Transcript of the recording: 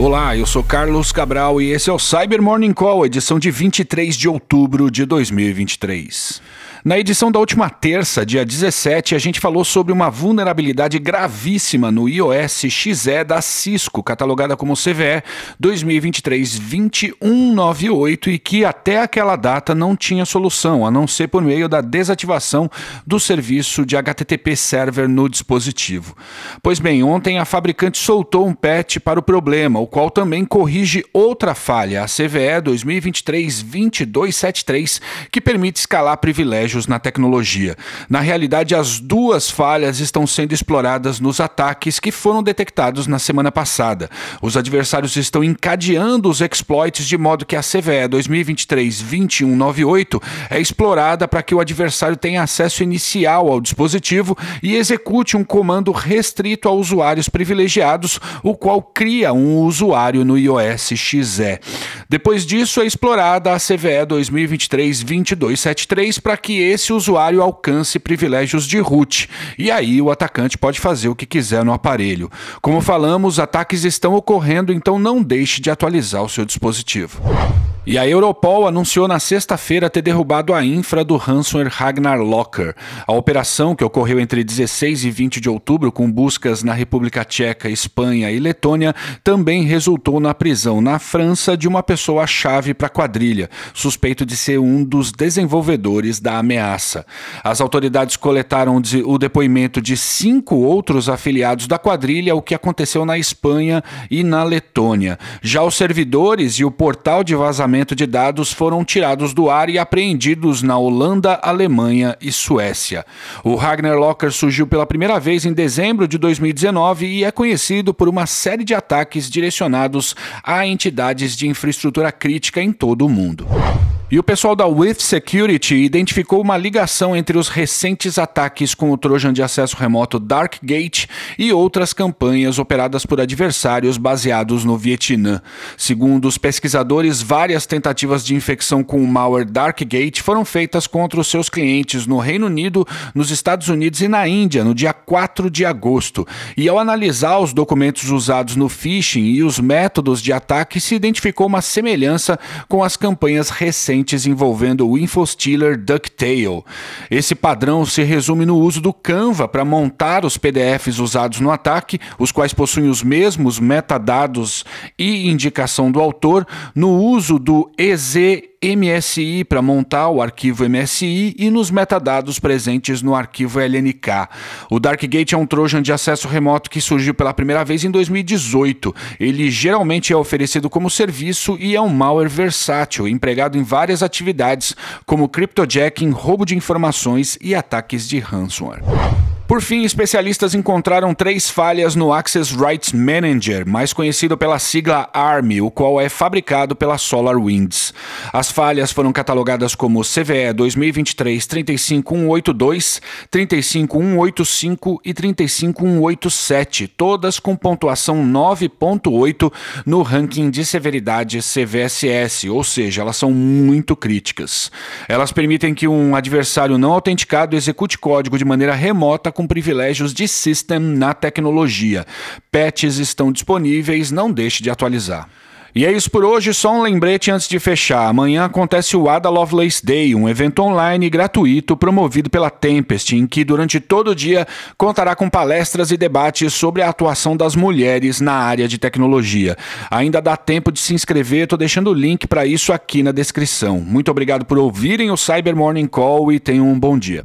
Olá, eu sou Carlos Cabral e esse é o Cyber Morning Call, edição de 23 de outubro de 2023. Na edição da última terça, dia 17, a gente falou sobre uma vulnerabilidade gravíssima no iOS XE da Cisco, catalogada como CVE 2023-2198 e que até aquela data não tinha solução, a não ser por meio da desativação do serviço de HTTP Server no dispositivo. Pois bem, ontem a fabricante soltou um patch para o problema, o qual também corrige outra falha, a CVE 2023-2273, que permite escalar privilégios na tecnologia. Na realidade, as duas falhas estão sendo exploradas nos ataques que foram detectados na semana passada. Os adversários estão encadeando os exploits de modo que a CVE 2023-2198 é explorada para que o adversário tenha acesso inicial ao dispositivo e execute um comando restrito a usuários privilegiados, o qual cria um usuário no iOS XE. Depois disso, é explorada a CVE 2023-2273 para que esse usuário alcance privilégios de root. E aí o atacante pode fazer o que quiser no aparelho. Como falamos, ataques estão ocorrendo, então não deixe de atualizar o seu dispositivo. E a Europol anunciou na sexta-feira ter derrubado a infra do ransomware Ragnar Locker. A operação, que ocorreu entre 16 e 20 de outubro, com buscas na República Tcheca, Espanha e Letônia, também resultou na prisão na França de uma pessoa-chave para a quadrilha, suspeito de ser um dos desenvolvedores da ameaça. As autoridades coletaram o depoimento de cinco outros afiliados da quadrilha, o que aconteceu na Espanha e na Letônia. Já os servidores e o portal de vazamento de dados foram tirados do ar e apreendidos na Holanda, Alemanha e Suécia. O Ragnar Locker surgiu pela primeira vez em dezembro de 2019 e é conhecido por uma série de ataques direcionados a entidades de infraestrutura crítica em todo o mundo. E o pessoal da With Security identificou uma ligação entre os recentes ataques com o Trojan de acesso remoto Darkgate e outras campanhas operadas por adversários baseados no Vietnã. Segundo os pesquisadores, várias tentativas de infecção com o malware Darkgate foram feitas contra os seus clientes no Reino Unido, nos Estados Unidos e na Índia no dia 4 de agosto. E ao analisar os documentos usados no phishing e os métodos de ataque, se identificou uma semelhança com as campanhas recentes recentes envolvendo o InfoStealer DuckTale. Esse padrão se resume no uso do Canva para montar os PDFs usados no ataque, os quais possuem os mesmos metadados e indicação do autor, no uso do EZ MSI para montar o arquivo MSI e nos metadados presentes no arquivo LNK. O Darkgate é um Trojan de acesso remoto que surgiu pela primeira vez em 2018. Ele geralmente é oferecido como serviço e é um malware versátil, empregado em várias atividades, como cryptojacking, roubo de informações e ataques de ransomware. Por fim, especialistas encontraram três falhas no Access Rights Manager, mais conhecido pela sigla ARM, o qual é fabricado pela SolarWinds. As falhas foram catalogadas como CVE 2023 35182, 35185 e 35187, todas com pontuação 9.8 no ranking de severidade CVSS, ou seja, elas são muito críticas. Elas permitem que um adversário não autenticado execute código de maneira remota com privilégios de system na tecnologia. Patches estão disponíveis, não deixe de atualizar. E é isso por hoje, só um lembrete antes de fechar. Amanhã acontece o Ada Lovelace Day, um evento online gratuito promovido pela Tempest, em que durante todo o dia contará com palestras e debates sobre a atuação das mulheres na área de tecnologia. Ainda dá tempo de se inscrever, estou deixando o link para isso aqui na descrição. Muito obrigado por ouvirem o Cyber Morning Call e tenham um bom dia.